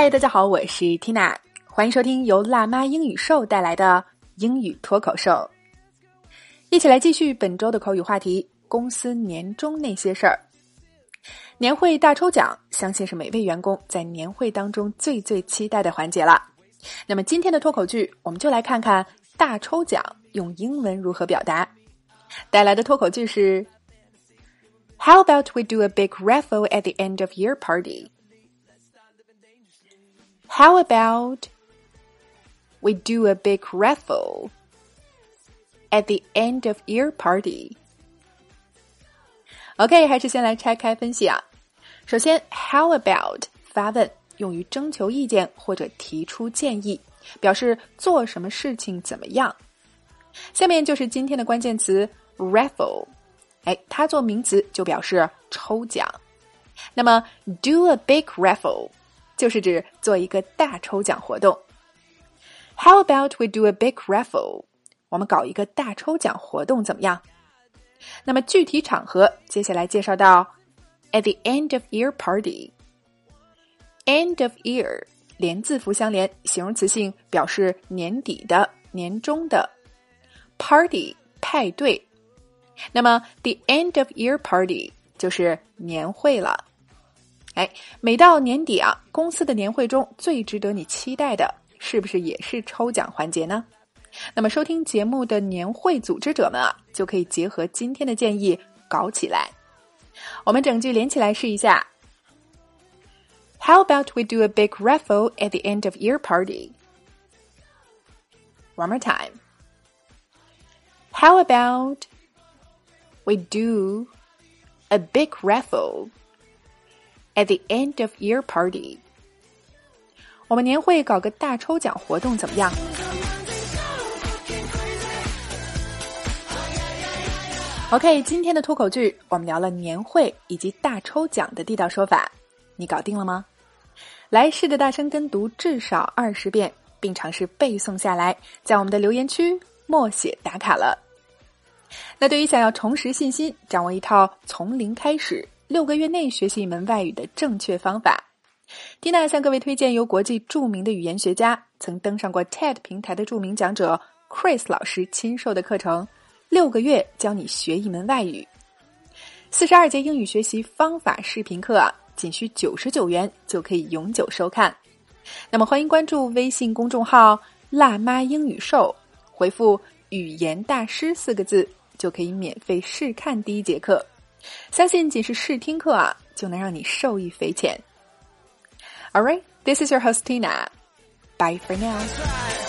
嗨，大家好，我是 Tina，欢迎收听由辣妈英语秀带来的英语脱口秀。一起来继续本周的口语话题：公司年终那些事儿。年会大抽奖，相信是每位员工在年会当中最最期待的环节了。那么今天的脱口剧，我们就来看看大抽奖用英文如何表达。带来的脱口剧是：How about we do a big raffle at the end of year party? How about we do a big raffle at the end of year party? OK，还是先来拆开分析啊。首先，How about 发问，用于征求意见或者提出建议，表示做什么事情怎么样。下面就是今天的关键词 raffle，哎，它做名词就表示抽奖。那么 do a big raffle 就是指做一个大抽奖活动。How about we do a big raffle？我们搞一个大抽奖活动怎么样？那么具体场合，接下来介绍到 at the end of year party。end of year 连字符相连，形容词性，表示年底的、年终的。party 派对，那么 the end of year party 就是年会了。哎，每到年底啊，公司的年会中最值得你期待的，是不是也是抽奖环节呢？那么收听节目的年会组织者们啊，就可以结合今天的建议搞起来。我们整句连起来试一下。How about we do a big raffle at the end of year party? One more time. How about we do a big raffle at the end of year party? 我们年会搞个大抽奖活动怎么样？OK，今天的脱口剧我们聊了年会以及大抽奖的地道说法，你搞定了吗？来试着大声跟读至少二十遍，并尝试背诵下来，在我们的留言区默写打卡了。那对于想要重拾信心、掌握一套从零开始、六个月内学习一门外语的正确方法，蒂娜向各位推荐由国际著名的语言学家、曾登上过 TED 平台的著名讲者 Chris 老师亲授的课程《六个月教你学一门外语》，四十二节英语学习方法视频课，仅需九十九元就可以永久收看。那么欢迎关注微信公众号“辣妈英语秀”，回复“语言大师”四个字。就可以免费试看第一节课，相信仅是试听课啊，就能让你受益匪浅。All right, this is your hostina. Bye for now.